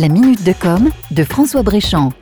La minute de com de François Bréchamp.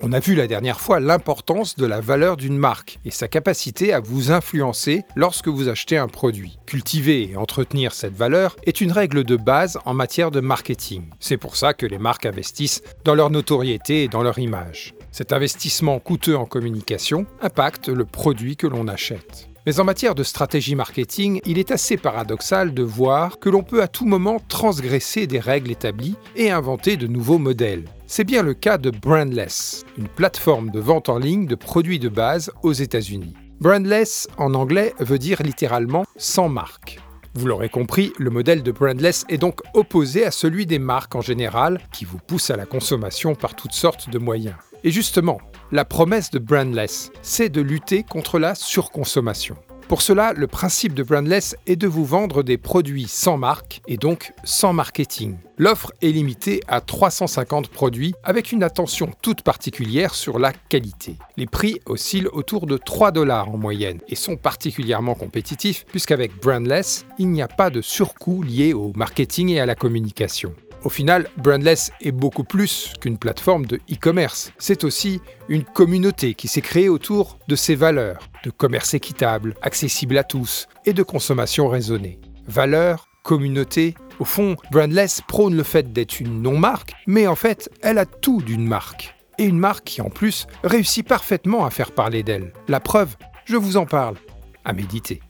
On a vu la dernière fois l'importance de la valeur d'une marque et sa capacité à vous influencer lorsque vous achetez un produit. Cultiver et entretenir cette valeur est une règle de base en matière de marketing. C'est pour ça que les marques investissent dans leur notoriété et dans leur image. Cet investissement coûteux en communication impacte le produit que l'on achète. Mais en matière de stratégie marketing, il est assez paradoxal de voir que l'on peut à tout moment transgresser des règles établies et inventer de nouveaux modèles. C'est bien le cas de Brandless, une plateforme de vente en ligne de produits de base aux États-Unis. Brandless en anglais veut dire littéralement sans marque. Vous l'aurez compris, le modèle de Brandless est donc opposé à celui des marques en général, qui vous poussent à la consommation par toutes sortes de moyens. Et justement, la promesse de Brandless, c'est de lutter contre la surconsommation. Pour cela, le principe de Brandless est de vous vendre des produits sans marque et donc sans marketing. L'offre est limitée à 350 produits avec une attention toute particulière sur la qualité. Les prix oscillent autour de 3 dollars en moyenne et sont particulièrement compétitifs puisqu'avec Brandless, il n'y a pas de surcoût lié au marketing et à la communication. Au final, Brandless est beaucoup plus qu'une plateforme de e-commerce. C'est aussi une communauté qui s'est créée autour de ses valeurs, de commerce équitable, accessible à tous et de consommation raisonnée. Valeurs, communauté, au fond, Brandless prône le fait d'être une non-marque, mais en fait, elle a tout d'une marque. Et une marque qui en plus réussit parfaitement à faire parler d'elle. La preuve, je vous en parle. À méditer.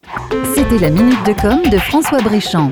C'était la minute de com de François Bréchamp.